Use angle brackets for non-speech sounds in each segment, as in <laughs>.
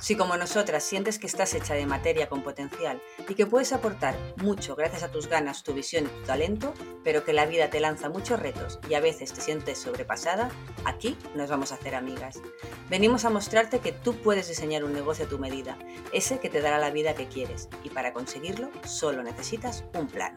Si como nosotras sientes que estás hecha de materia con potencial y que puedes aportar mucho gracias a tus ganas, tu visión y tu talento, pero que la vida te lanza muchos retos y a veces te sientes sobrepasada, aquí nos vamos a hacer amigas. Venimos a mostrarte que tú puedes diseñar un negocio a tu medida, ese que te dará la vida que quieres, y para conseguirlo solo necesitas un plan.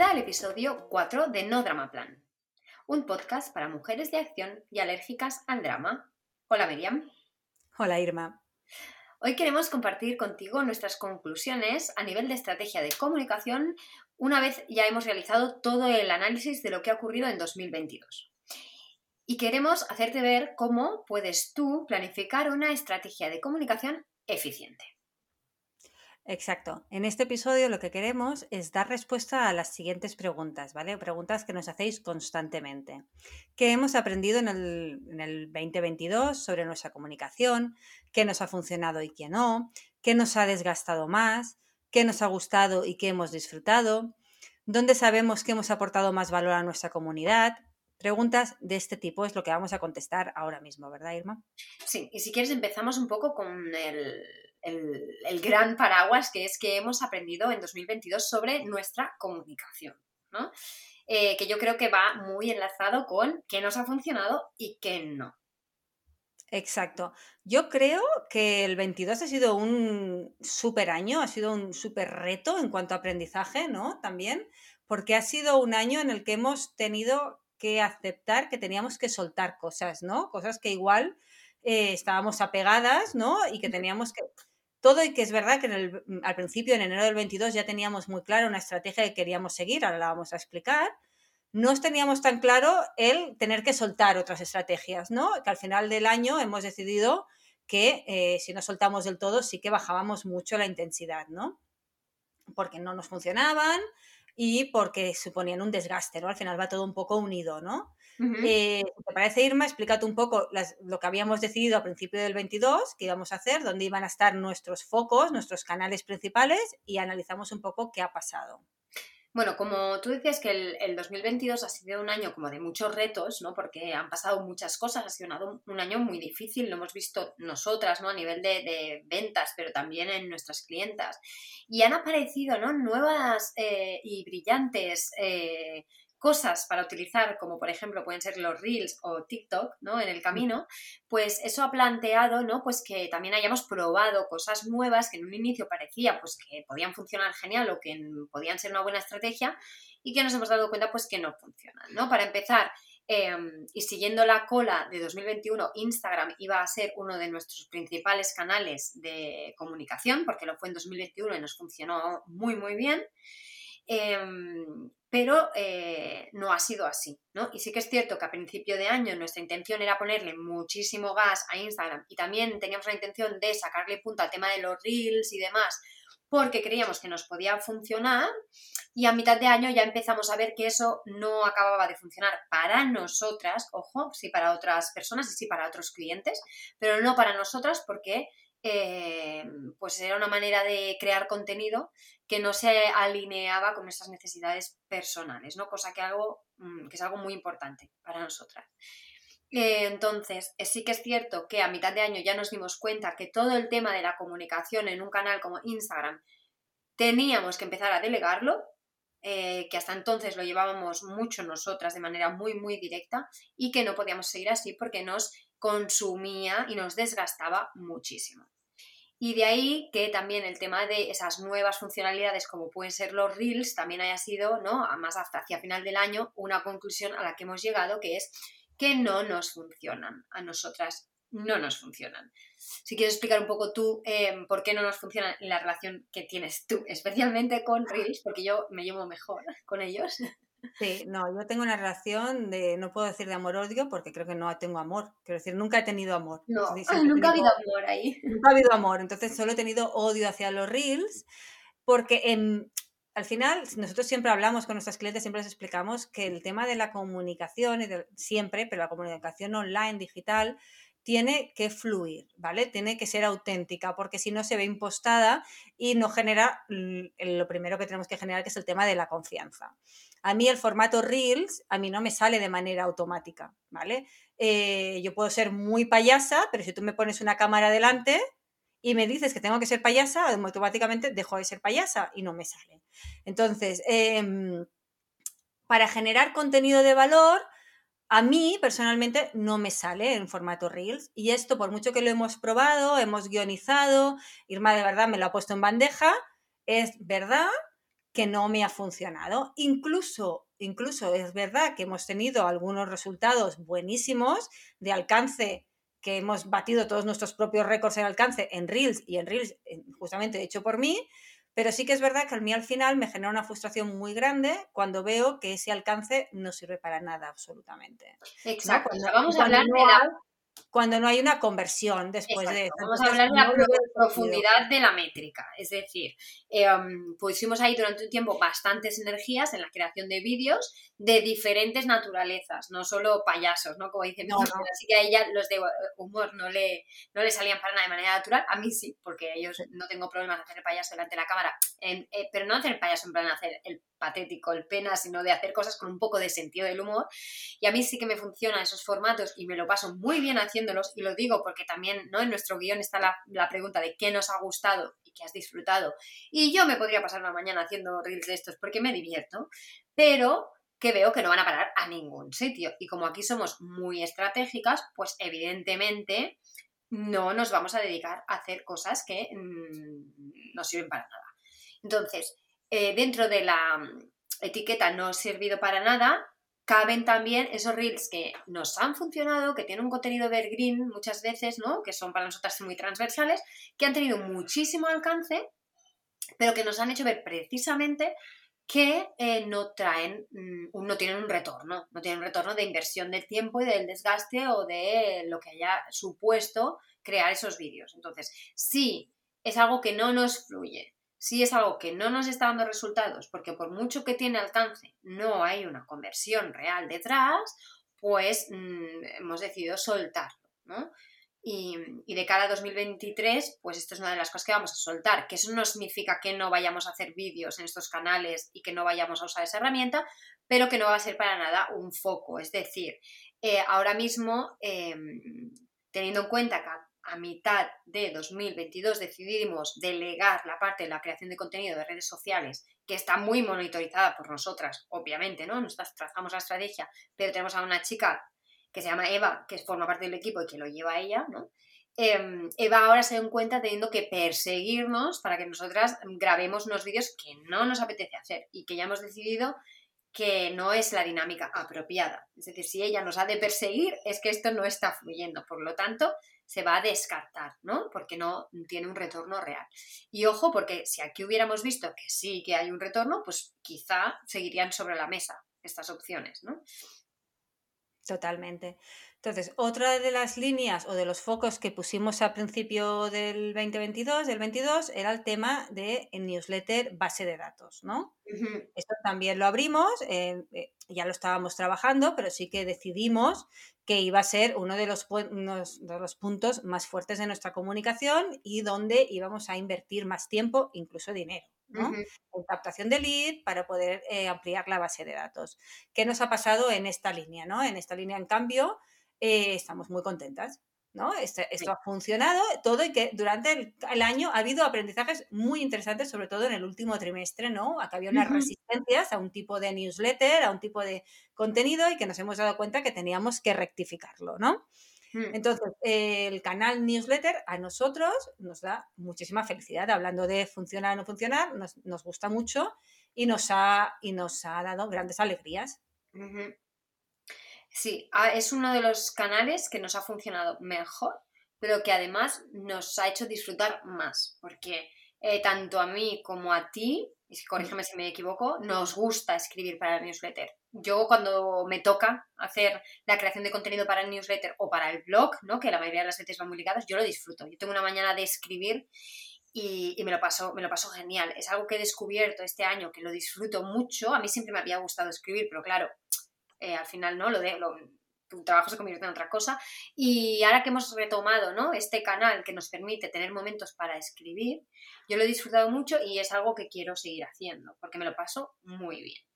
Bienvenida al episodio 4 de No Drama Plan, un podcast para mujeres de acción y alérgicas al drama. Hola Miriam. Hola Irma. Hoy queremos compartir contigo nuestras conclusiones a nivel de estrategia de comunicación una vez ya hemos realizado todo el análisis de lo que ha ocurrido en 2022. Y queremos hacerte ver cómo puedes tú planificar una estrategia de comunicación eficiente. Exacto. En este episodio lo que queremos es dar respuesta a las siguientes preguntas, ¿vale? Preguntas que nos hacéis constantemente. ¿Qué hemos aprendido en el, en el 2022 sobre nuestra comunicación? ¿Qué nos ha funcionado y qué no? ¿Qué nos ha desgastado más? ¿Qué nos ha gustado y qué hemos disfrutado? ¿Dónde sabemos que hemos aportado más valor a nuestra comunidad? Preguntas de este tipo es lo que vamos a contestar ahora mismo, ¿verdad, Irma? Sí, y si quieres empezamos un poco con el, el, gran paraguas que es que hemos aprendido en 2022 sobre nuestra comunicación, ¿no? Eh, que yo creo que va muy enlazado con qué nos ha funcionado y qué no. Exacto. Yo creo que el 22 ha sido un súper año, ha sido un súper reto en cuanto a aprendizaje, ¿no? También, porque ha sido un año en el que hemos tenido que aceptar que teníamos que soltar cosas, ¿no? Cosas que igual eh, estábamos apegadas, ¿no? Y que teníamos que todo y que es verdad que mm, al principio, en enero del 22, ya teníamos muy claro una estrategia que queríamos seguir, ahora la vamos a explicar. No teníamos tan claro el tener que soltar otras estrategias, ¿no? Que al final del año hemos decidido que eh, si no soltamos del todo sí que bajábamos mucho la intensidad, ¿no? Porque no nos funcionaban y porque suponían un desgaste, ¿no? Al final va todo un poco unido, ¿no? Eh, ¿Te parece, Irma? Explícate un poco lo que habíamos decidido a principio del 22, que íbamos a hacer, dónde iban a estar nuestros focos, nuestros canales principales y analizamos un poco qué ha pasado. Bueno, como tú decías que el, 2022 ha sido un año como de muchos retos, ¿no? Porque han pasado muchas cosas, ha sido un, año muy difícil, lo hemos visto nosotras, ¿no? A nivel de, ventas, pero también en nuestras clientas. Y han aparecido, ¿no? Nuevas eh, y brillantes eh, cosas para utilizar, como por ejemplo pueden ser los Reels o TikTok, ¿no? En el camino, pues eso ha planteado, ¿no? Pues que también hayamos probado cosas nuevas que en un inicio parecía pues que podían funcionar genial o que podían ser una buena estrategia y que nos hemos dado cuenta pues que no funcionan, ¿no? Para empezar, em, y siguiendo la cola de 2021, Instagram iba a ser uno de nuestros principales canales de comunicación, porque lo fue en 2021 y nos funcionó muy, muy bien. Em, pero eh, no ha sido así, ¿no? Y sí que es cierto que a principio de año nuestra intención era ponerle muchísimo gas a Instagram y también teníamos la intención de sacarle punto al tema de los reels y demás, porque creíamos que nos podía funcionar y a mitad de año ya empezamos a ver que eso no acababa de funcionar para nosotras, ojo, sí para otras personas y sí para otros clientes, pero no para nosotras porque eh, pues era una manera de crear contenido que no se alineaba con nuestras necesidades personales, ¿no? Cosa que, mm, que es algo muy importante para nosotras. Eh, entonces, eh, sí que es cierto que a mitad de año ya nos dimos cuenta que todo el tema de la comunicación en un canal como Instagram teníamos que empezar a delegarlo, que hasta entonces lo llevábamos mucho nosotras de manera muy, muy directa y que no podíamos seguir así porque nos consumía y nos desgastaba muchísimo. Y de ahí que también el tema de esas nuevas funcionalidades como pueden ser los reels también haya sido, ¿no? Más hacia final del año, una conclusión a la que hemos llegado que es que no nos funcionan a nosotras, no nos funcionan. Si quieres explicar un poco tú em, por qué no nos funcionan la relación que tienes tú, especialmente con reels, porque yo me llevo mejor con ellos. Sí, no, yo tengo una relación de, no puedo decir de amor-odio porque creo que no tengo amor. Quiero decir, nunca he tenido amor. No, <laughs> nunca ha habido amor ahí. Nunca ha habido amor, entonces solo he tenido odio hacia los reels porque en, al final nosotros siempre hablamos con nuestros clientes, siempre les explicamos que el tema de la comunicación, siempre, pero la comunicación online, digital, tiene que fluir, ¿vale? Tiene que ser auténtica, porque si no se ve impostada y no genera lo primero que tenemos que generar, que es el tema de la confianza. A mí el formato Reels, a mí no me sale de manera automática, ¿vale? Eh, yo puedo ser muy payasa, pero si tú me pones una cámara delante y me dices que tengo que ser payasa, automáticamente dejo de ser payasa y no me sale. Entonces, em, para generar contenido de valor, a mí personalmente no me sale en formato Reels y esto por mucho que lo hemos probado, hemos guionizado, Irma de verdad me lo ha puesto en bandeja, es verdad que no me ha funcionado. Incluso, incluso es verdad que hemos tenido algunos resultados buenísimos de alcance que hemos batido todos nuestros propios récords en alcance en Reels y en Reels justamente hecho por mí, pero sí que es verdad que a mí al final me genera una frustración muy grande cuando veo que ese alcance no sirve para nada absolutamente. Exacto. vamos a hablar de la cuando no hay una conversión después de eso. Vamos a hablar de la profundidad de la métrica. Es decir, eh, pusimos ahí durante un tiempo bastantes energías en la creación de vídeos de diferentes naturalezas, no solo payasos, ¿no? Como dicen, así que a ella los de humor no le, no le salían para nada de manera natural. A mí sí, porque ellos no tengo problemas de hacer el payaso delante de la cámara, eh, pero no hacer el payaso en plan hacer el patético, el pena, sino de hacer cosas con un poco de sentido del humor. Y a mí sí que me funcionan esos formatos y me lo paso muy bien haciéndolos y lo digo porque también ¿no? en nuestro guion está la, pregunta de qué nos ha gustado y qué has disfrutado. Y yo me podría pasar una mañana haciendo reels de estos porque me divierto, pero que veo que no van a parar a ningún sitio. Y como aquí somos muy estratégicas, pues evidentemente no nos vamos a dedicar a hacer cosas que mm, no sirven para nada. Entonces, eh, dentro de la mm, etiqueta no ha servido para nada, caben también esos reels que nos han funcionado, que tienen un contenido evergreen muchas veces, ¿no? Que son para nosotras muy transversales, que han tenido muchísimo alcance, pero que nos han hecho ver precisamente que eh, no traen, mm, no tienen un retorno, no tienen un retorno de inversión del tiempo y del desgaste o de lo que haya supuesto crear esos vídeos. Entonces, sí, es algo que no nos fluye, si es algo que no nos está dando resultados, porque por mucho que tiene alcance no hay una conversión real detrás, pues mm, hemos decidido soltarlo, ¿no? Y, de cara a 2023, pues esto es una de las cosas que vamos a soltar, que eso no significa que no vayamos a hacer vídeos en estos canales y que no vayamos a usar esa herramienta, pero que no va a ser para nada un foco. Es decir, eh, ahora mismo, em, teniendo en cuenta que a mitad de 2022 decidimos delegar la parte de la creación de contenido de redes sociales, que está muy monitorizada por nosotras, obviamente, ¿no? Nosotras trazamos la estrategia, pero tenemos a una chica que se llama Eva, que forma parte del equipo y que lo lleva ella, ¿no? Em, Eva ahora se da cuenta teniendo que perseguirnos para que nosotras grabemos unos vídeos que no nos apetece hacer y que ya hemos decidido que no es la dinámica apropiada. Es decir, si ella nos ha de perseguir, es que esto no está fluyendo. Por lo tanto, se va a descartar, ¿no? Porque no tiene un retorno real. Y ojo, porque si aquí hubiéramos visto que sí que hay un retorno, pues quizá seguirían sobre la mesa estas opciones, ¿no? Totalmente. Entonces, otra de las líneas o de los focos que pusimos a principio del 2022, del 22, era el tema de newsletter base de datos, ¿no? Esto también lo abrimos, eh, eh, ya lo estábamos trabajando, pero sí que decidimos que iba a ser uno de los, de los puntos más fuertes de nuestra comunicación y donde íbamos a invertir más tiempo, incluso dinero. ¿No? Captación de lead para poder eh, ampliar la base de datos. ¿Qué nos ha pasado en esta línea? ¿no? En esta línea, en cambio, eh, estamos muy contentas. ¿no? Este, esto, ha funcionado todo y que durante el, año ha habido aprendizajes muy interesantes, sobre todo en el último trimestre, ¿no? Acá había unas resistencias a un tipo de newsletter, a un tipo de contenido y que nos hemos dado cuenta que teníamos que rectificarlo, ¿no? Hmm. Entonces, el canal newsletter a nosotros nos da muchísima felicidad. Hablando de funcionar o no funcionar, nos, gusta mucho y nos, ha, y nos ha dado grandes alegrías. Sí, ah, es uno de los canales que nos ha funcionado mejor, pero que además nos ha hecho disfrutar más, porque eh, tanto a mí como a ti y corrígeme si me equivoco, nos gusta escribir para el newsletter. Yo cuando me toca hacer la creación de contenido para el newsletter o para el blog, ¿no? que la mayoría de las veces van muy ligadas, yo lo disfruto. Yo tengo una mañana de escribir y, me, lo paso, me lo paso genial. Es algo que he descubierto este año, que lo disfruto mucho. A mí siempre me había gustado escribir, pero claro, eh, al final no lo, de, tu trabajo se convierte en otra cosa. Y ahora que hemos retomado ¿no? este canal que nos permite tener momentos para escribir, yo lo he disfrutado mucho y es algo que quiero seguir haciendo, porque me lo paso muy bien.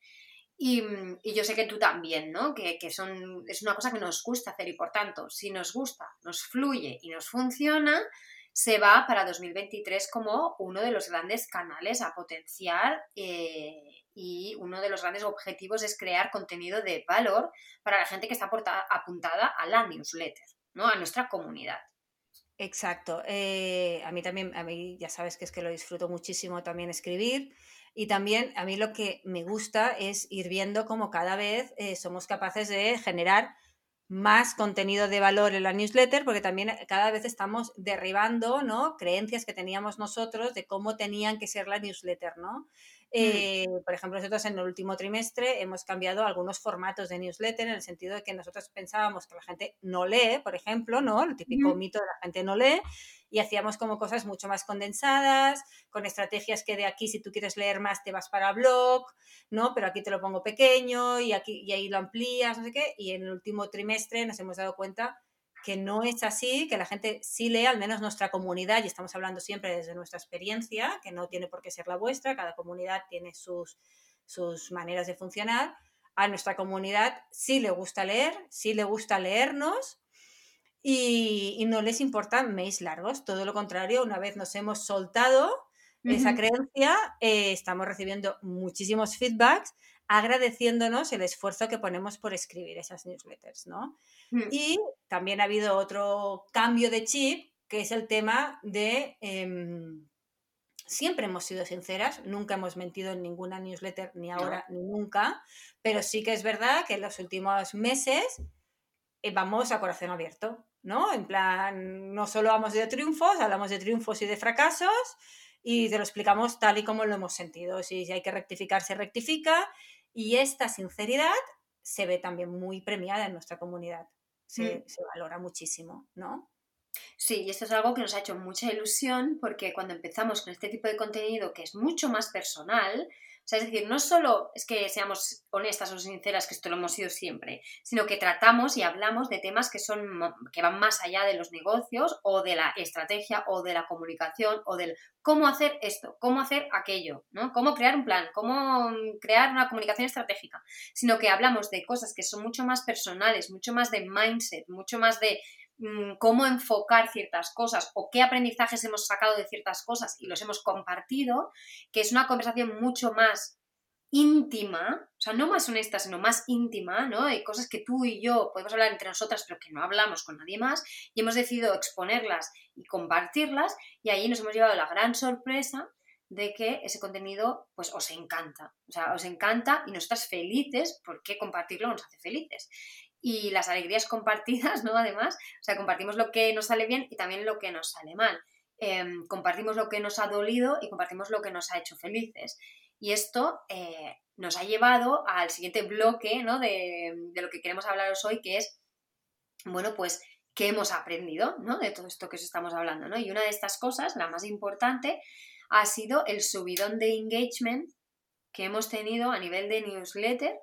Y, y yo sé que tú también, ¿no? Que, que, son, es una cosa que nos gusta hacer y por tanto, si nos gusta, nos fluye y nos funciona, se va para 2023 como uno de los grandes canales a potenciar eh, y uno de los grandes objetivos es crear contenido de valor para la gente que está apuntada a la newsletter, ¿no? a nuestra comunidad. Exacto. Eh, a mí también, a mí ya sabes que es que lo disfruto muchísimo también escribir. Y también a mí lo que me gusta es ir viendo cómo cada vez eh, somos capaces de generar más contenido de valor en la newsletter, porque también eh, cada vez estamos derribando ¿no? creencias que teníamos nosotros de cómo tenían que ser la newsletter, ¿no? Mm. Eh, por ejemplo, nosotros en el último trimestre hemos cambiado algunos formatos de newsletter en el sentido de que nosotros pensábamos que la gente no lee, por ejemplo, ¿no? El típico mito de la gente no lee, y hacíamos como cosas mucho más condensadas, con estrategias que de aquí si tú quieres leer más te vas para blog, ¿no? Pero aquí te lo pongo pequeño y aquí y ahí lo amplías, no sé qué, y en el último trimestre nos hemos dado cuenta que no es así, que la gente sí lee, al menos nuestra comunidad, y estamos hablando siempre desde nuestra experiencia, que no tiene por qué ser la vuestra, cada comunidad tiene sus, sus maneras de funcionar. A nuestra comunidad sí le gusta leer, sí le gusta leernos y, no les importan mails largos, todo lo contrario, una vez nos hemos soltado esa creencia, eh, estamos recibiendo muchísimos feedbacks agradeciéndonos el esfuerzo que ponemos por escribir esas newsletters, ¿no? Mm. Y también ha habido otro cambio de chip, que es el tema de... Em, siempre hemos sido sinceras, nunca hemos mentido en ninguna newsletter, ni ahora ni nunca, pero sí que es verdad que en los últimos meses eh, vamos a corazón abierto, ¿no? En plan, no solo hablamos de triunfos, hablamos de triunfos y de fracasos y te lo explicamos tal y como lo hemos sentido. Si, hay que rectificar, se rectifica y esta sinceridad se ve también muy premiada en nuestra comunidad. Se, mm. se valora muchísimo, ¿no? Sí, y esto es algo que nos ha hecho mucha ilusión porque cuando empezamos con este tipo de contenido que es mucho más personal, o sea, es decir, no solo es que seamos honestas o sinceras, que esto lo hemos sido siempre, sino que tratamos y hablamos de temas que, son, que van más allá de los negocios o de la estrategia o de la comunicación o del cómo hacer esto, cómo hacer aquello, ¿no? Cómo crear un plan, cómo crear una comunicación estratégica, sino que hablamos de cosas que son mucho más personales, mucho más de mindset, mucho más de cómo enfocar ciertas cosas o qué aprendizajes hemos sacado de ciertas cosas y los hemos compartido, que es una conversación mucho más íntima, o sea, no más honesta, sino más íntima, ¿no? Hay cosas que tú y yo podemos hablar entre nosotras, pero que no hablamos con nadie más, y hemos decidido exponerlas y compartirlas, y ahí nos hemos llevado la gran sorpresa de que ese contenido pues os encanta, o sea, os encanta y nosotras felices porque compartirlo nos hace felices y las alegrías <laughs> compartidas, ¿no? Además, o sea, compartimos lo que nos sale bien y también lo que nos sale mal. Em, compartimos lo que nos ha dolido y compartimos lo que nos ha hecho felices. Y esto eh, nos ha llevado al siguiente bloque, ¿no? De, de, lo que queremos hablaros hoy, que es, bueno, pues, ¿qué hemos aprendido, ¿no? De todo esto que os estamos hablando, ¿no? Y una de estas cosas, la más importante, ha sido el subidón de engagement que hemos tenido a nivel de newsletter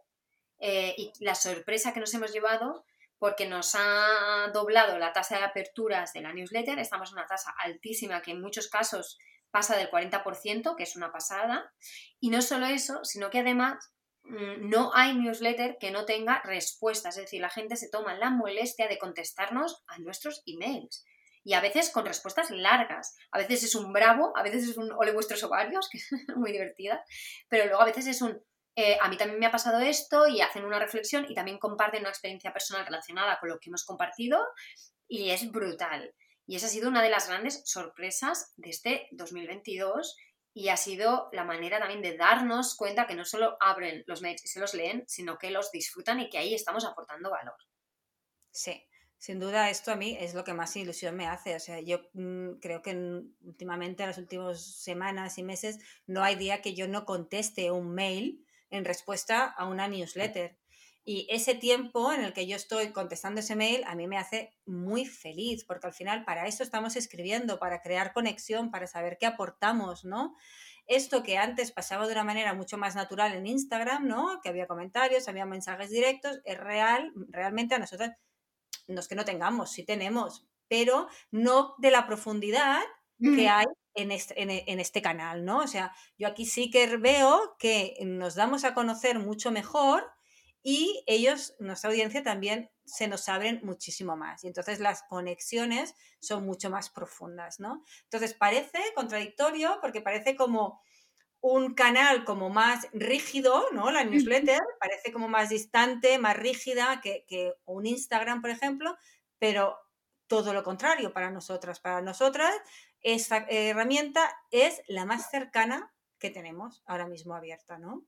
eh, y la sorpresa que nos hemos llevado porque nos ha doblado la tasa de aperturas de la newsletter, estamos en una tasa altísima que en muchos casos pasa del 40%, que es una pasada, y no solo eso, sino que además mm, no hay newsletter que no tenga respuestas, es decir, la gente se toma la molestia de contestarnos a nuestros emails. Y a veces con respuestas largas. A veces es un bravo, a veces es un ole vuestros ovarios, <laughs> que es muy divertida, pero luego a veces es un eh, a mí también me ha pasado esto y hacen una reflexión y también comparten una experiencia personal relacionada con lo que hemos compartido y es brutal. Y esa ha sido una de las grandes sorpresas de este 2022 y ha sido la manera también de darnos cuenta que no solo abren los mails y se los leen, sino que los disfrutan y que ahí estamos aportando valor. Sí, sin duda esto a mí es lo que más ilusión me hace. O sea, yo mm, creo que últimamente, en las últimas semanas y meses, no hay día que yo no conteste un mail en respuesta a una newsletter. Y ese tiempo en el que yo estoy contestando ese mail a mí me hace muy feliz, porque al final para eso estamos escribiendo, para crear conexión, para saber qué aportamos, ¿no? Esto que antes pasaba de una manera mucho más natural en Instagram, ¿no? Que había comentarios, había mensajes directos, es real, realmente a nosotros, no es que no tengamos, sí tenemos, pero no de la profundidad que hay en este, en este, canal, ¿no? O sea, yo aquí sí que veo que nos damos a conocer mucho mejor y ellos, nuestra audiencia también se nos abren muchísimo más y entonces las conexiones son mucho más profundas, ¿no? Entonces parece contradictorio porque parece como un canal como más rígido, ¿no? La newsletter parece como más distante, más rígida que, que un Instagram, por ejemplo, pero todo lo contrario para nosotras. Para nosotras, esta herramienta es la más cercana que tenemos ahora mismo abierta, ¿no?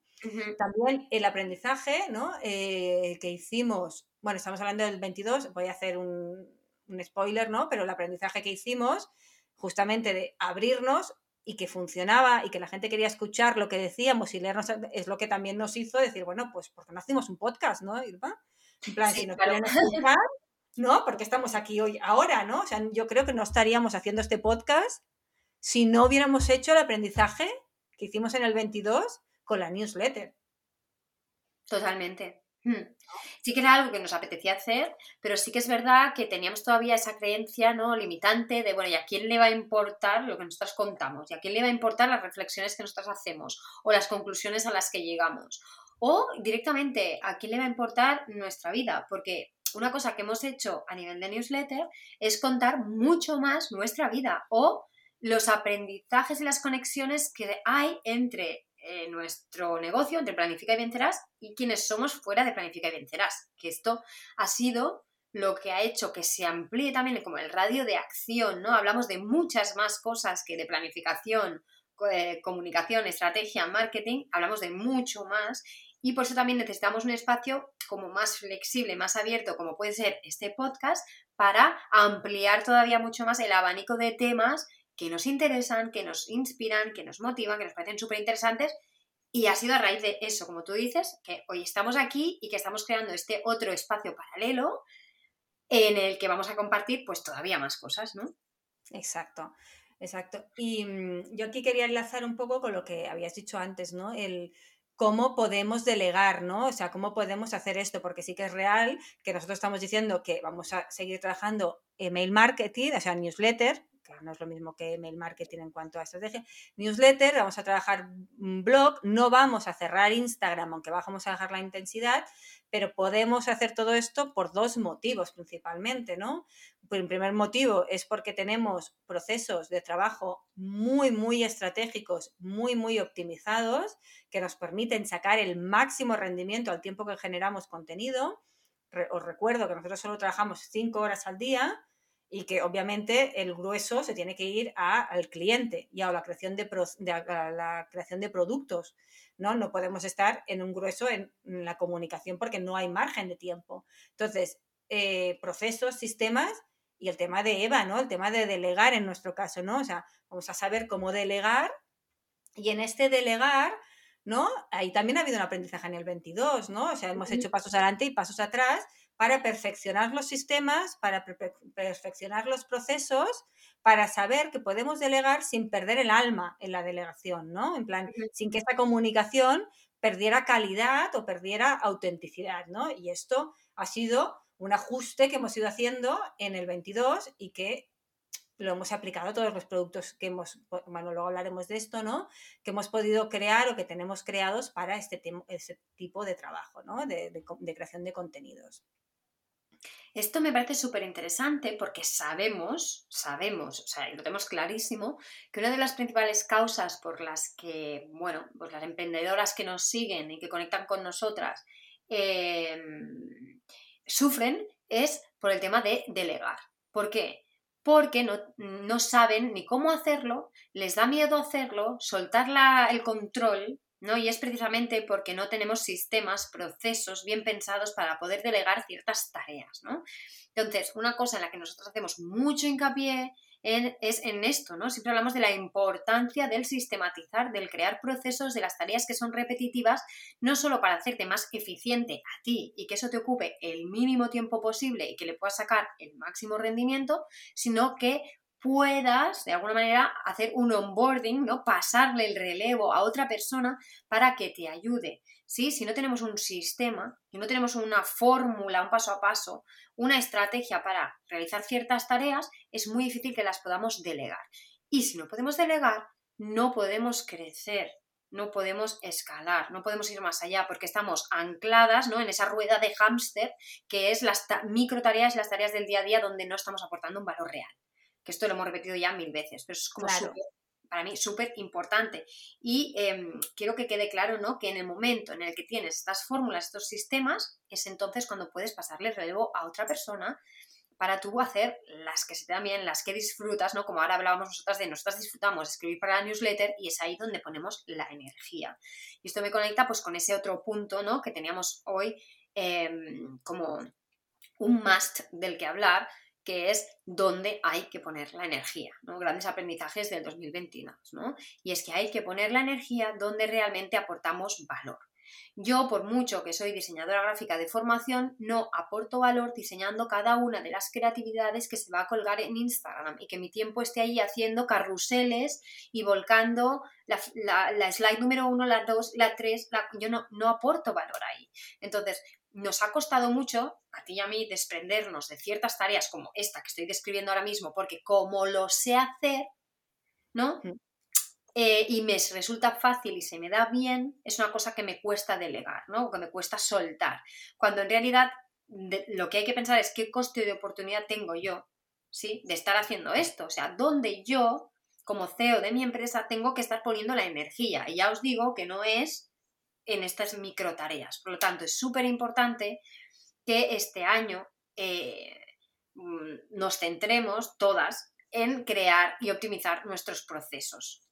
También el aprendizaje, ¿no? Eh, que hicimos, bueno, estamos hablando del 22, voy a hacer un, spoiler, ¿no? Pero el aprendizaje que hicimos, justamente de abrirnos y que funcionaba y que la gente quería escuchar lo que decíamos y leernos, es lo que también nos hizo decir, bueno, pues porque no hacemos un podcast, ¿no, Irma? En plan, si nos quieren escuchar, ¿no? Porque estamos aquí hoy, ahora, ¿no? O sea, yo creo que no estaríamos haciendo este podcast si no hubiéramos hecho el aprendizaje que hicimos en el 22 con la newsletter. Totalmente. Hmm. Sí que era algo que nos apetecía hacer, pero sí que es verdad que teníamos todavía esa creencia ¿no? limitante de, bueno, ¿y a quién le va a importar lo que nosotros contamos? ¿Y a quién le va a importar las reflexiones que nosotros hacemos? ¿O las conclusiones a las que llegamos? O directamente, ¿a quién le va a importar nuestra vida? Porque una cosa que hemos hecho a nivel de newsletter es contar mucho más nuestra vida o los aprendizajes y las conexiones que hay entre eh, nuestro negocio, entre Planifica y Vencerás, y quienes somos fuera de Planifica y Vencerás. Que esto ha sido lo que ha hecho que se amplíe también como el radio de acción, ¿no? Hablamos de muchas más cosas que de planificación, eh, comunicación, estrategia, marketing, hablamos de mucho más y por eso también necesitamos un espacio como más flexible, más abierto, como puede ser este podcast, para ampliar todavía mucho más el abanico de temas que nos interesan, que nos inspiran, que nos motivan, que nos parecen súper interesantes. Y ha sido a raíz de eso, como tú dices, que hoy estamos aquí y que estamos creando este otro espacio paralelo en el que vamos a compartir pues todavía más cosas, ¿no? Exacto, exacto. Y mm, yo aquí quería enlazar un poco con lo que habías dicho antes, ¿no? El cómo podemos delegar, ¿no? O sea, cómo podemos hacer esto, porque sí que es real que nosotros estamos diciendo que vamos a seguir trabajando email marketing, o sea, newsletter, no es lo mismo que email marketing en cuanto a estrategia. Newsletter, vamos a trabajar blog, no vamos a cerrar Instagram, aunque bajamos a dejar la intensidad, pero podemos hacer todo esto por dos motivos principalmente, ¿no? El primer motivo es porque tenemos procesos de trabajo muy, muy estratégicos, muy, muy optimizados, que nos permiten sacar el máximo rendimiento al tiempo que generamos contenido. Os recuerdo que nosotros solo trabajamos cinco horas al día, y que obviamente el grueso se tiene que ir al cliente y a la creación de, la creación de productos. ¿no? no podemos estar en un grueso en, la comunicación porque no hay margen de tiempo. Entonces, eh, procesos, sistemas y el tema de EVA, ¿no? el tema de delegar en nuestro caso. ¿no? O sea, vamos a saber cómo delegar y en este delegar ¿no? Ahí también ha habido un aprendizaje en el 22, ¿no? O sea, hemos hecho pasos adelante y pasos atrás para perfeccionar los sistemas, para perfeccionar los procesos, para saber que podemos delegar sin perder el alma en la delegación, ¿no? En plan, sin que esta comunicación perdiera calidad o perdiera autenticidad, ¿no? Y esto ha sido un ajuste que hemos ido haciendo en el 22 y que lo hemos aplicado a todos los productos que hemos, bueno, luego hablaremos de esto, ¿no? Que hemos podido crear o que tenemos creados para este, este tipo de trabajo, ¿no? de creación de contenidos. Esto me parece súper interesante porque sabemos, sabemos, o sea, lo tenemos clarísimo, que una de las principales causas por las que, bueno, pues las emprendedoras que nos siguen y que conectan con nosotras em, sufren es por el tema de delegar. ¿Por qué? Porque no, no saben ni cómo hacerlo, les da miedo hacerlo, soltar la, el control, ¿no? Y es precisamente porque no tenemos sistemas, procesos bien pensados para poder delegar ciertas tareas, ¿no? Entonces, una cosa en la que nosotros hacemos mucho hincapié es en esto, ¿no? Siempre hablamos de la importancia del sistematizar, del crear procesos de las tareas que son repetitivas, no solo para hacerte más eficiente a ti y que eso te ocupe el mínimo tiempo posible y que le puedas sacar el máximo rendimiento, sino que puedas de alguna manera hacer un onboarding, ¿no? Pasarle el relevo a otra persona para que te ayude. ¿Sí? Si no tenemos un sistema, si no tenemos una fórmula, un paso a paso, una estrategia para realizar ciertas tareas, es muy difícil que las podamos delegar. Y si no podemos delegar, no podemos crecer, no podemos escalar, no podemos ir más allá porque estamos ancladas ¿no? en esa rueda de hámster que es las micro tareas y las tareas del día a día donde no estamos aportando un valor real. Que esto lo hemos repetido ya mil veces, pero es como para mí súper importante. Y em, quiero que quede claro ¿no? que en el momento en el que tienes estas fórmulas, estos sistemas, es entonces cuando puedes pasarle el relevo a otra persona para tú hacer las que se te dan bien, las que disfrutas, ¿no? Como ahora hablábamos nosotras de nosotras disfrutamos escribir para la newsletter y es ahí donde ponemos la energía. Y esto me conecta pues con ese otro punto, ¿no? Que teníamos hoy em, como un must del que hablar, que es dónde hay que poner la energía, ¿no? Grandes aprendizajes del 2021, ¿no? Y es que hay que poner la energía donde realmente aportamos valor. Yo, por mucho que soy diseñadora gráfica de formación, no aporto valor diseñando cada una de las creatividades que se va a colgar en Instagram y que mi tiempo esté ahí haciendo carruseles y volcando la, slide número uno, la dos, la tres, yo no, no aporto valor ahí. Entonces, nos ha costado mucho, a ti y a mí, desprendernos de ciertas tareas como esta que estoy describiendo ahora mismo, porque como lo sé hacer, ¿no? Mm. Eh, y me resulta fácil y se me da bien, es una cosa que me cuesta delegar, ¿no? O que me cuesta soltar. Cuando en realidad lo que hay que pensar es qué coste de oportunidad tengo yo, ¿sí? De estar haciendo esto. O sea, dónde yo, como CEO de mi empresa, tengo que estar poniendo la energía. Y ya os digo que no es en estas micro tareas. Por lo tanto, es súper importante que este año eh, mm, nos centremos todas en crear y optimizar nuestros procesos.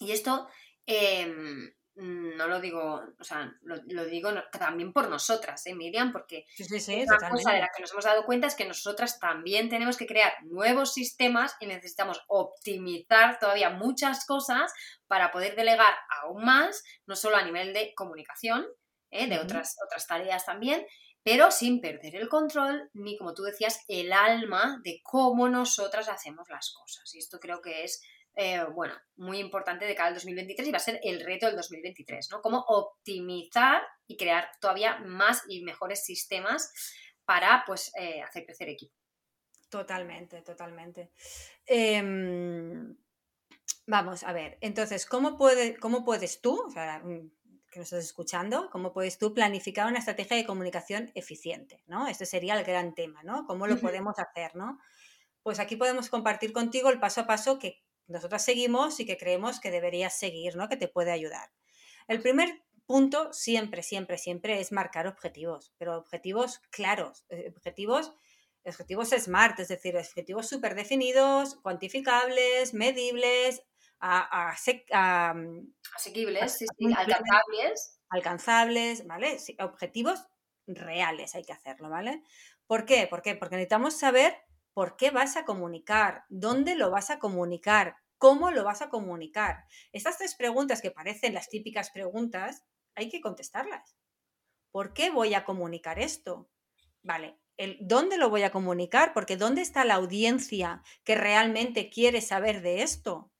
Y esto em, no lo digo, o sea, lo, digo también por nosotras, ¿eh, Miriam? Porque una cosa de la que nos hemos dado cuenta es que nosotras también tenemos que crear nuevos sistemas y necesitamos optimizar todavía muchas cosas para poder delegar aún más, no solo a nivel de comunicación, ¿eh? de otras, otras tareas también, pero sin perder el control ni, como tú decías, el alma de cómo nosotras hacemos las cosas. Y esto creo que es eh, bueno, muy importante de cara al 2023 y va a ser el reto del 2023, ¿no? Cómo optimizar y crear todavía más y mejores sistemas para, pues, eh, hacer crecer equipo. Totalmente, totalmente. Em, vamos a ver, entonces, ¿cómo, puede, cómo puedes tú, o sea, mm, que nos estás escuchando, cómo puedes tú planificar una estrategia de comunicación eficiente, ¿no? Este sería el gran tema, ¿no? ¿Cómo lo podemos hacer, ¿no? Pues aquí podemos compartir contigo el paso a paso que nosotras seguimos y que creemos que deberías seguir, ¿no? Que te puede ayudar. El primer punto siempre, siempre, siempre es marcar objetivos, pero objetivos claros, eh, objetivos, objetivos smart, es decir, objetivos súper definidos, cuantificables, medibles, asequibles, alcanzables. Alcanzables, ¿vale? objetivos reales hay que hacerlo, ¿vale? ¿Por qué? ¿Por qué? Porque necesitamos saber por qué vas a comunicar, dónde lo vas a comunicar, cómo lo vas a comunicar. Estas tres preguntas que parecen las típicas preguntas, hay que contestarlas. ¿Por qué voy a comunicar esto? Vale, el, ¿dónde lo voy a comunicar? Porque ¿dónde está la audiencia que realmente quiere saber de esto?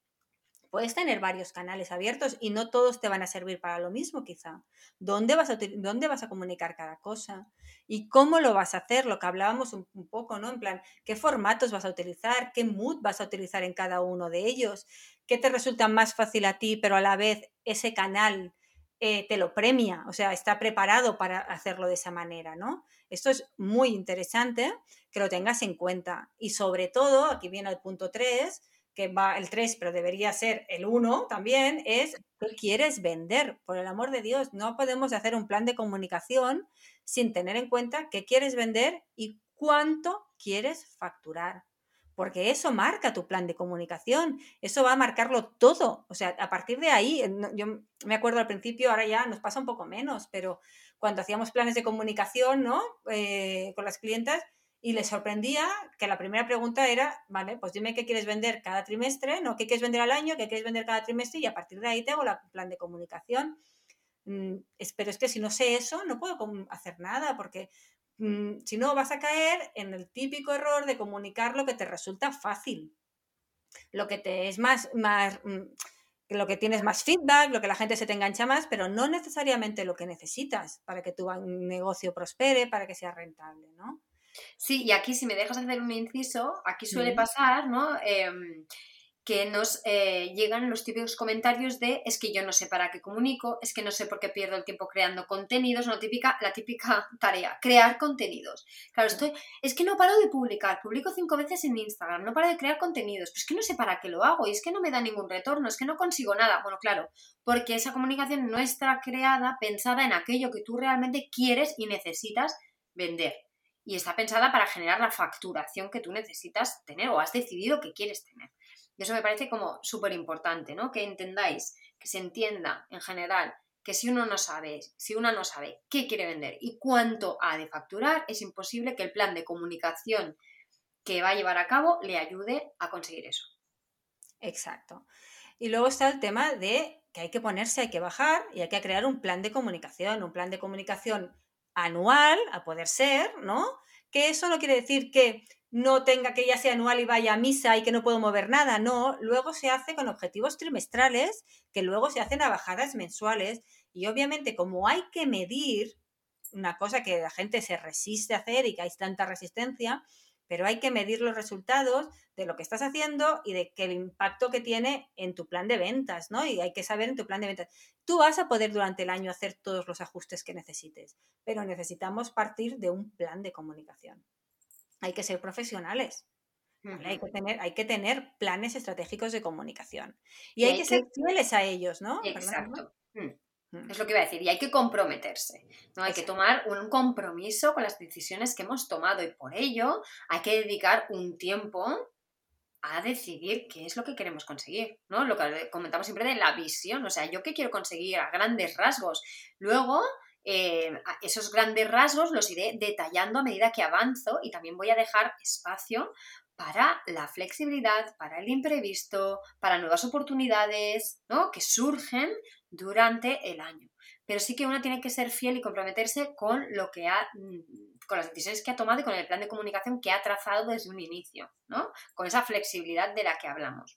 Puedes tener varios canales abiertos y no todos te van a servir para lo mismo quizá. ¿Dónde vas a, dónde vas a comunicar cada cosa? ¿Y cómo lo vas a hacer? Lo que hablábamos un, poco, ¿no? En plan, ¿qué formatos vas a utilizar? ¿Qué mood vas a utilizar en cada uno de ellos? ¿Qué te resulta más fácil a ti, pero a la vez ese canal eh, te lo premia? O sea, está preparado para hacerlo de esa manera, ¿no? Esto es muy interesante que lo tengas en cuenta. Y sobre todo, aquí viene el punto 3, que va el 3, pero debería ser el 1 también, es qué quieres vender. Por el amor de Dios, no podemos hacer un plan de comunicación sin tener en cuenta qué quieres vender y cuánto quieres facturar. Porque eso marca tu plan de comunicación, eso va a marcarlo todo. O sea, a partir de ahí, yo me acuerdo al principio, ahora ya nos pasa un poco menos, pero cuando hacíamos planes de comunicación, ¿no? Eh, con las clientas, y les sorprendía que la primera pregunta era, vale, pues dime qué quieres vender cada trimestre, no qué quieres vender al año, qué quieres vender cada trimestre y a partir de ahí te hago el plan de comunicación. Mm, pero es que si no sé eso, no puedo hacer nada porque mm, si no vas a caer en el típico error de comunicar lo que te resulta fácil, lo que te es más, más mm, lo que tienes más feedback, lo que la gente se te engancha más, pero no necesariamente lo que necesitas para que tu negocio prospere, para que sea rentable, ¿no? Sí, y aquí si me dejas hacer un inciso, aquí suele pasar, ¿no? Em, que nos eh, llegan los típicos comentarios de es que yo no sé para qué comunico, es que no sé por qué pierdo el tiempo creando contenidos, la típica, la típica <laughs> tarea, crear contenidos. Claro, estoy, es que no paro de publicar, publico cinco veces en Instagram, no paro de crear contenidos, pues es que no sé para qué lo hago y es que no me da ningún retorno, es que no consigo nada. Bueno, claro, porque esa comunicación no está creada pensada en aquello que tú realmente quieres y necesitas vender y está pensada para generar la facturación que tú necesitas tener o has decidido que quieres tener. Y eso me parece como súper importante, ¿no? Que entendáis, que se entienda en general que si uno no sabe, si una no sabe qué quiere vender y cuánto ha de facturar, es imposible que el plan de comunicación que va a llevar a cabo le ayude a conseguir eso. Exacto. Y luego está el tema de que hay que ponerse, hay que bajar y hay que crear un plan de comunicación, un plan de comunicación anual, a poder ser, ¿no? Que eso no quiere decir que no tenga que ya sea anual y vaya a misa y que no puedo mover nada, no, luego se hace con objetivos trimestrales que luego se hacen a bajadas mensuales y obviamente como hay que medir una cosa que la gente se resiste a hacer y que hay tanta resistencia, pero hay que medir los resultados de lo que estás haciendo y de que el impacto que tiene en tu plan de ventas, ¿no? Y hay que saber en tu plan de ventas. Tú vas a poder durante el año hacer todos los ajustes que necesites, pero necesitamos partir de un plan de comunicación. Hay que ser profesionales. hay, que tener, hay que tener planes estratégicos de comunicación. Y, hay, que, ser fieles a ellos, ¿no? Exacto. Mm. Es lo que iba a decir, y hay que comprometerse, ¿no? Hay que tomar un compromiso con las decisiones que hemos tomado y por ello hay que dedicar un tiempo a decidir qué es lo que queremos conseguir, ¿no? Lo que comentamos siempre de la visión, o sea, yo qué quiero conseguir a grandes rasgos. Luego, eh, esos grandes rasgos los iré detallando a medida que avanzo y también voy a dejar espacio para la flexibilidad, para el imprevisto, para nuevas oportunidades, ¿no? Que surgen durante el año. Pero sí que uno tiene que ser fiel y comprometerse con lo que ha, mm, con las decisiones que ha tomado y con el plan de comunicación que ha trazado desde un inicio, ¿no? Con esa flexibilidad de la que hablamos.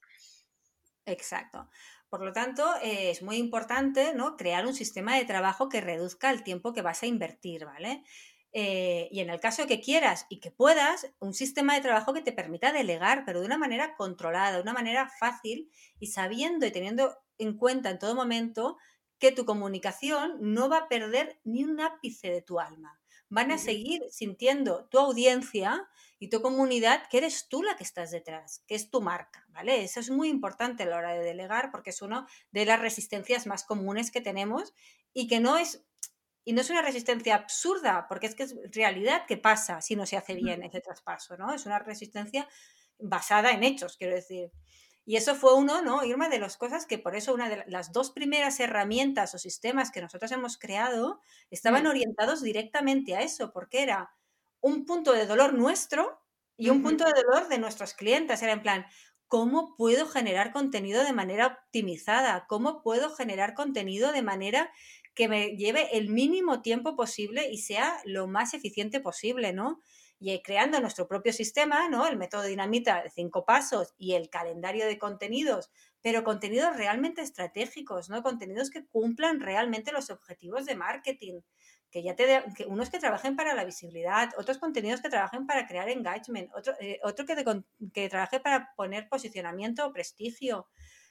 Exacto. Por lo tanto, eh, es muy importante ¿no? crear un sistema de trabajo que reduzca el tiempo que vas a invertir, ¿vale? Eh, y en el caso que quieras y que puedas, un sistema de trabajo que te permita delegar, pero de una manera controlada, de una manera fácil y sabiendo y teniendo en cuenta en todo momento que tu comunicación no va a perder ni un ápice de tu alma. Van a seguir sintiendo tu audiencia y tu comunidad que eres tú la que estás detrás, que es tu marca, ¿vale? Eso es muy importante a la hora de delegar porque es uno de las resistencias más comunes que tenemos y que no es y no es una resistencia absurda, porque es que es realidad que pasa si no se hace bien ese traspaso, ¿no? Es una resistencia basada en hechos, quiero decir. Y eso fue uno, ¿no, Irma, de las cosas que por eso una de las dos primeras herramientas o sistemas que nosotros hemos creado estaban mm. orientados directamente a eso, porque era un punto de dolor nuestro y un punto de dolor de nuestros clientes. Era en plan, ¿cómo puedo generar contenido de manera optimizada? ¿Cómo puedo generar contenido de manera que me lleve el mínimo tiempo posible y sea lo más eficiente posible, ¿no? Y creando nuestro propio sistema, ¿no? El método dinamita de cinco pasos y el calendario de contenidos, pero contenidos realmente estratégicos, ¿no? Contenidos que cumplan realmente los objetivos de marketing, que ya te que unos que trabajen para la visibilidad, otros contenidos que trabajen para crear engagement, otro, eh, otro que, que trabaje para poner posicionamiento o prestigio.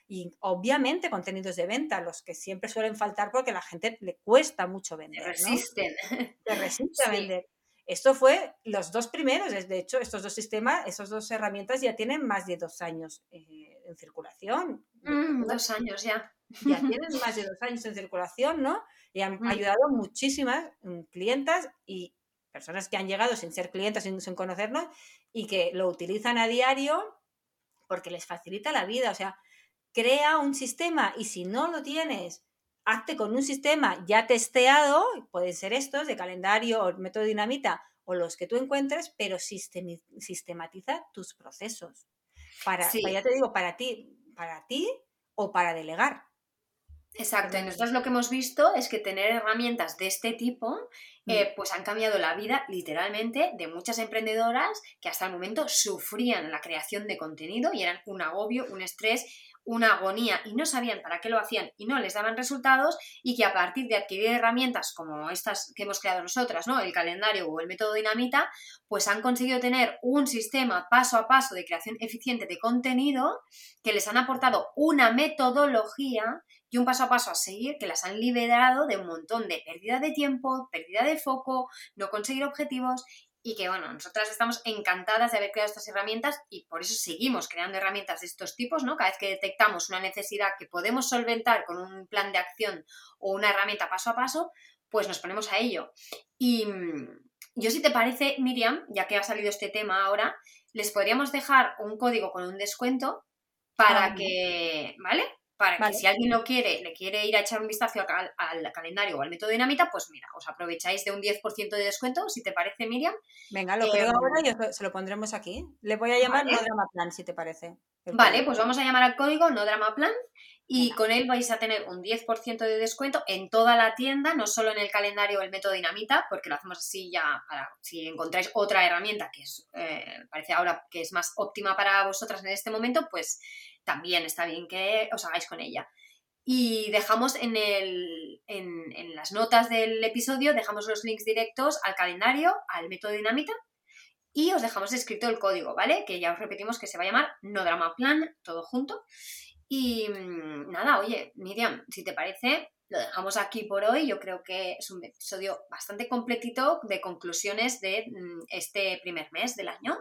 Y obviamente contenidos de venta, los que siempre suelen faltar porque a la gente le cuesta mucho vender. resisten. ¿no? resiste a <laughs> vender. Esto fue los dos primeros, de hecho, estos dos sistemas, esas dos herramientas ya tienen más de dos años eh, en circulación. Mm, dos años ya. Ya <laughs> tienen más de dos años en circulación, ¿no? Y han mm. ayudado muchísimas mm, clientas y personas que han llegado sin ser clientes, sin, sin conocernos y que lo utilizan a diario porque les facilita la vida. O sea, crea un sistema y si no lo tienes, hazte con un sistema ya testeado, pueden ser estos de calendario o método dinamita o los que tú encuentres, pero sistematiza tus procesos. Para, ya te digo, para ti, para ti o para delegar. Exacto, y nosotros lo que hemos visto es que tener herramientas de este tipo eh, mm. pues han cambiado la vida literalmente de muchas emprendedoras que hasta el momento sufrían la creación de contenido y eran un agobio, un estrés una agonía y no sabían para qué lo hacían y no les daban resultados y que a partir de adquirir herramientas como estas que hemos creado nosotras, ¿no? El calendario o el método dinamita, pues han conseguido tener un sistema paso a paso de creación eficiente de contenido que les han aportado una metodología y un paso a paso a seguir que las han liberado de un montón de pérdida de tiempo, pérdida de foco, no conseguir objetivos y que, bueno, nosotras estamos encantadas de haber creado estas herramientas y por eso seguimos creando herramientas de estos tipos, ¿no? Cada vez que detectamos una necesidad que podemos solventar con un plan de acción o una herramienta paso a paso, pues nos ponemos a ello. Y mm, yo, si te parece, Miriam, ya que ha salido este tema ahora, les podríamos dejar un código con un descuento para ah, que, ¿vale? Para que si alguien lo quiere, le quiere ir a echar un vistazo al, calendario o al método dinamita, pues mira, os aprovecháis de un 10% de descuento, si te parece, Miriam. Venga, lo creo em, ahora y se lo pondremos aquí. Le voy a llamar No Drama Plan, si te parece. Vale, pues vamos a llamar al código No Drama Plan y con él vais a tener un 10% de descuento en toda la tienda, no solo en el calendario o el método dinamita, porque lo hacemos así ya para si encontráis otra herramienta que es, eh, parece ahora que es más óptima para vosotras en este momento, pues también está bien que os hagáis con ella. Y dejamos en, el, en, las notas del episodio, dejamos los links directos al calendario, al método dinamita y os dejamos escrito el código, ¿vale? Que ya os repetimos que se va a llamar No Drama Plan, todo junto. Y mm, nada, oye, Miriam, si te parece, lo dejamos aquí por hoy. Yo creo que es un episodio bastante completito de conclusiones de mm, este primer mes del año.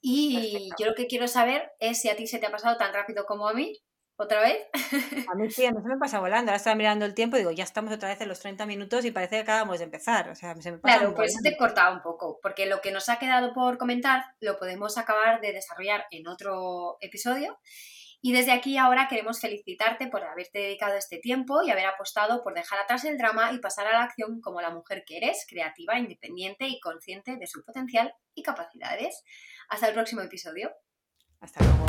Y yo lo que quiero saber es si a ti se te ha pasado tan rápido como a mí, otra vez. A mí sí, a mí se me pasa volando. Ahora estaba mirando el tiempo y digo, ya estamos otra vez en los 30 minutos y parece que acabamos de empezar. O sea, se me pasa claro, pues te he cortado un poco, porque lo que nos ha quedado por comentar lo podemos acabar de desarrollar en otro episodio. Y desde aquí ahora queremos felicitarte por haberte dedicado este tiempo y haber apostado por dejar atrás el drama y pasar a la acción como la mujer que eres, creativa, independiente y consciente de su potencial y capacidades. Hasta el próximo episodio. Hasta luego.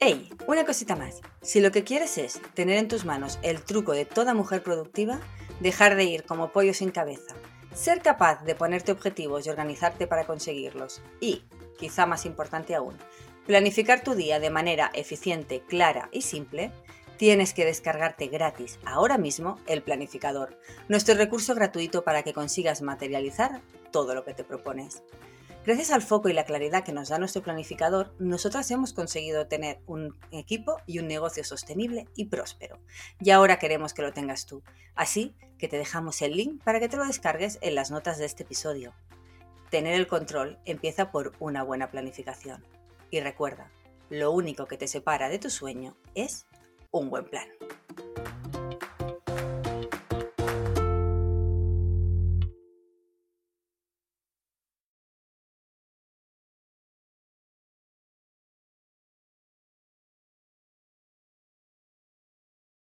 ¡Hey! Una cosita más. Si lo que quieres es tener en tus manos el truco de toda mujer productiva, dejar de ir como pollo sin cabeza, ser capaz de ponerte objetivos y organizarte para conseguirlos y, quizá más importante aún, planificar tu día de manera eficiente, clara y simple, tienes que descargarte gratis ahora mismo el planificador, nuestro recurso gratuito para que consigas materializar todo lo que te propones. Gracias al foco y la claridad que nos da nuestro planificador, nosotras hemos conseguido tener un equipo y un negocio sostenible y próspero. Y ahora queremos que lo tengas tú. Así que te dejamos el link para que te lo descargues en las notas de este episodio. Tener el control empieza por una buena planificación. Y recuerda, lo único que te separa de tu sueño es un buen plan.